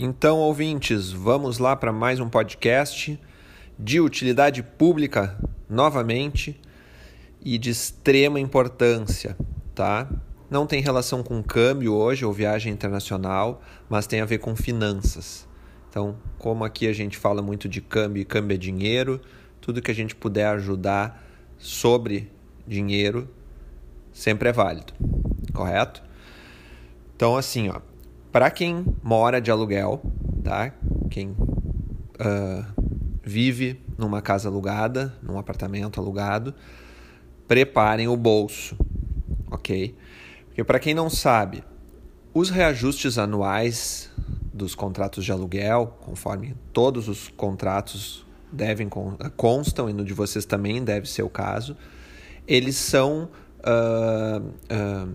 Então, ouvintes, vamos lá para mais um podcast de utilidade pública novamente e de extrema importância, tá? Não tem relação com câmbio hoje ou viagem internacional, mas tem a ver com finanças. Então, como aqui a gente fala muito de câmbio e câmbio é dinheiro, tudo que a gente puder ajudar sobre dinheiro sempre é válido, correto? Então, assim, ó, para quem mora de aluguel, tá? Quem uh, vive numa casa alugada, num apartamento alugado, preparem o bolso, ok? Porque para quem não sabe, os reajustes anuais dos contratos de aluguel, conforme todos os contratos devem constam e no de vocês também deve ser o caso, eles são uh, uh,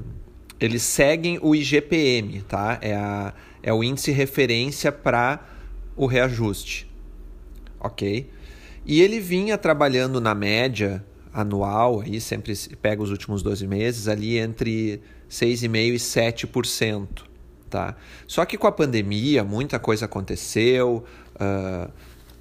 eles seguem o IGPM, tá? É, a, é o índice referência para o reajuste, ok? E ele vinha trabalhando na média anual, aí sempre pega os últimos 12 meses, ali entre 6,5% e 7%. Tá? Só que com a pandemia, muita coisa aconteceu, uh,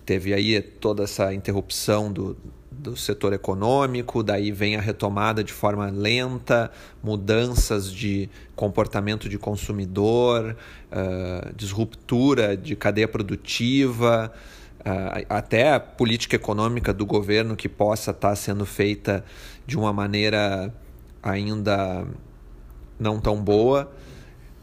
teve aí toda essa interrupção do, do setor econômico, daí vem a retomada de forma lenta, mudanças de comportamento de consumidor, uh, disruptura de cadeia produtiva, uh, até a política econômica do governo que possa estar sendo feita de uma maneira ainda não tão boa.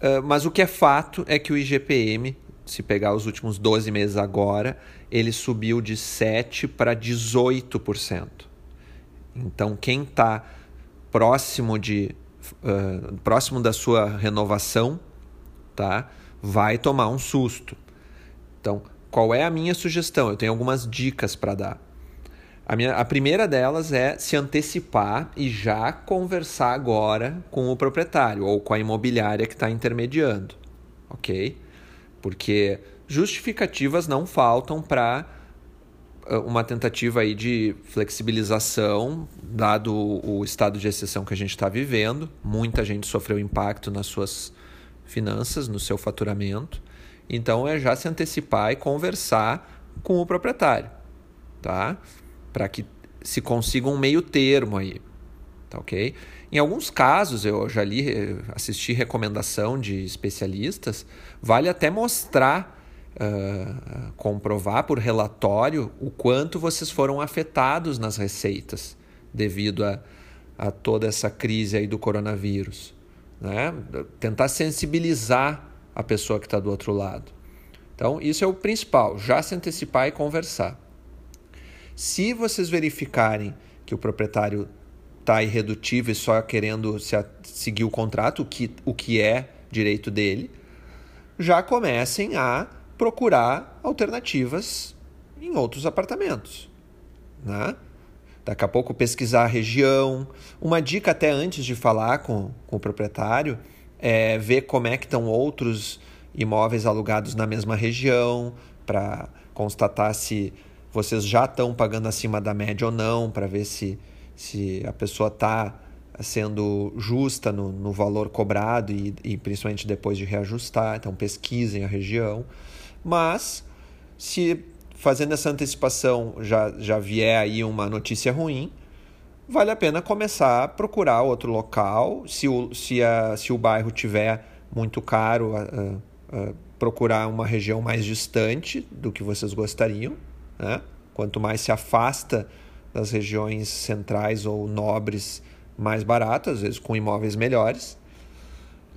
Uh, mas o que é fato é que o IGPM se pegar os últimos 12 meses agora, ele subiu de 7% para 18%. Então, quem está próximo, de, uh, próximo da sua renovação tá, vai tomar um susto. Então, qual é a minha sugestão? Eu tenho algumas dicas para dar. A, minha, a primeira delas é se antecipar e já conversar agora com o proprietário ou com a imobiliária que está intermediando, ok? Porque justificativas não faltam para ah, uma tentativa aí de flexibilização, dado o estado de exceção que a gente está vivendo. Muita gente sofreu impacto nas suas finanças, no seu faturamento. Então é já se antecipar e conversar com o proprietário, tá? Para que se consiga um meio termo aí, tá ok? Em alguns casos, eu já li, assisti recomendação de especialistas, vale até mostrar, uh, comprovar por relatório o quanto vocês foram afetados nas receitas devido a, a toda essa crise aí do coronavírus. Né? Tentar sensibilizar a pessoa que está do outro lado. Então, isso é o principal, já se antecipar e conversar. Se vocês verificarem que o proprietário está irredutível e só querendo seguir o contrato, o que, o que é direito dele, já comecem a procurar alternativas em outros apartamentos. Né? Daqui a pouco pesquisar a região. Uma dica até antes de falar com, com o proprietário é ver como é que estão outros imóveis alugados na mesma região para constatar se vocês já estão pagando acima da média ou não, para ver se se a pessoa está sendo justa no, no valor cobrado e, e, principalmente depois de reajustar. Então, pesquisem a região. Mas, se fazendo essa antecipação já, já vier aí uma notícia ruim, vale a pena começar a procurar outro local. Se o, se a, se o bairro tiver muito caro, procurar uma região mais distante do que vocês gostariam. Né? Quanto mais se afasta das regiões centrais ou nobres mais baratas, às vezes com imóveis melhores.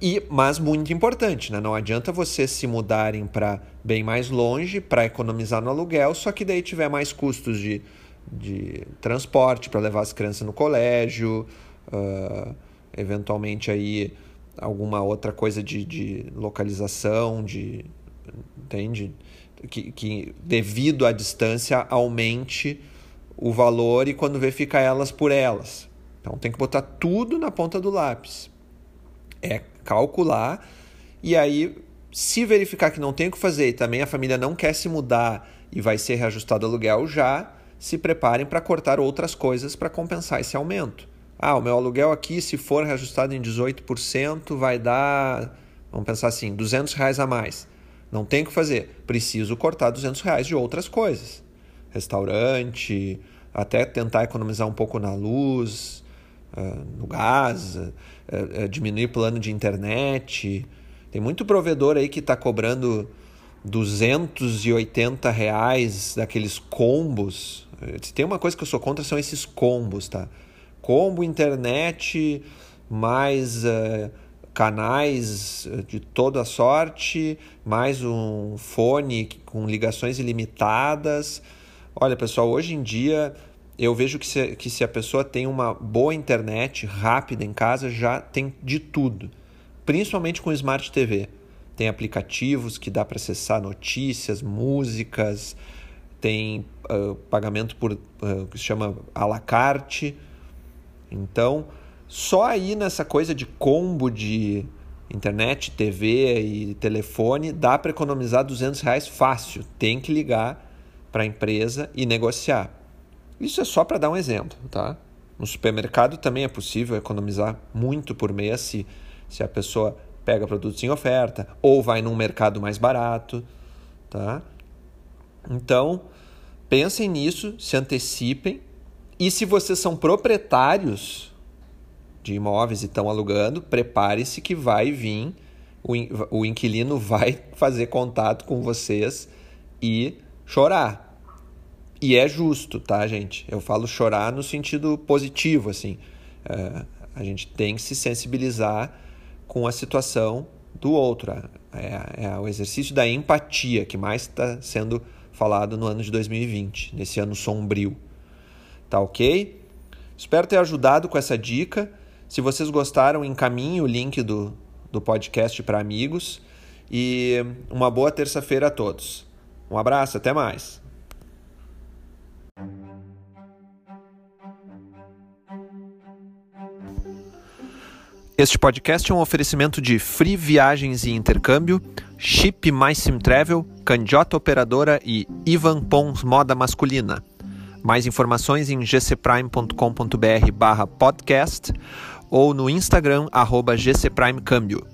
E, mas muito importante, né? não adianta vocês se mudarem para bem mais longe para economizar no aluguel, só que daí tiver mais custos de, de transporte para levar as crianças no colégio, uh, eventualmente aí alguma outra coisa de, de localização, de entende? Que, que devido à distância aumente o valor e quando vê fica elas por elas. Então tem que botar tudo na ponta do lápis. É calcular e aí se verificar que não tem o que fazer e também a família não quer se mudar e vai ser reajustado o aluguel já, se preparem para cortar outras coisas para compensar esse aumento. Ah, o meu aluguel aqui, se for reajustado em 18%, vai dar, vamos pensar assim, 200 reais a mais. Não tem o que fazer. Preciso cortar 200 reais de outras coisas. Restaurante, até tentar economizar um pouco na luz, uh, no gás, uh, uh, diminuir plano de internet. Tem muito provedor aí que está cobrando 280 reais daqueles combos. Tem uma coisa que eu sou contra são esses combos, tá? Combo, internet, mais canais de toda sorte, mais um fone com ligações ilimitadas. Olha, pessoal, hoje em dia eu vejo que se, que se a pessoa tem uma boa internet rápida em casa, já tem de tudo, principalmente com Smart TV. Tem aplicativos que dá para acessar notícias, músicas, tem uh, pagamento por uh, que se chama à la carte. Então, só aí nessa coisa de combo de internet, TV e telefone, dá para economizar 200 reais fácil. Tem que ligar para a empresa e negociar. Isso é só para dar um exemplo, tá? No supermercado também é possível economizar muito por mês se, se a pessoa pega produtos em oferta ou vai num mercado mais barato, tá? Então, pensem nisso, se antecipem e se vocês são proprietários de imóveis e estão alugando, prepare-se que vai vir o, o inquilino vai fazer contato com vocês e chorar. E é justo, tá, gente? Eu falo chorar no sentido positivo, assim. É, a gente tem que se sensibilizar com a situação do outro. É, é o exercício da empatia que mais está sendo falado no ano de 2020, nesse ano sombrio. Tá ok? Espero ter ajudado com essa dica. Se vocês gostaram, encaminhe o link do, do podcast para amigos. E uma boa terça-feira a todos. Um abraço, até mais. Este podcast é um oferecimento de Free Viagens e Intercâmbio, Chip Mais Sim Travel, Candiota Operadora e Ivan Pons Moda Masculina. Mais informações em gcprime.com.br barra podcast ou no Instagram arroba gcprimecâmbio.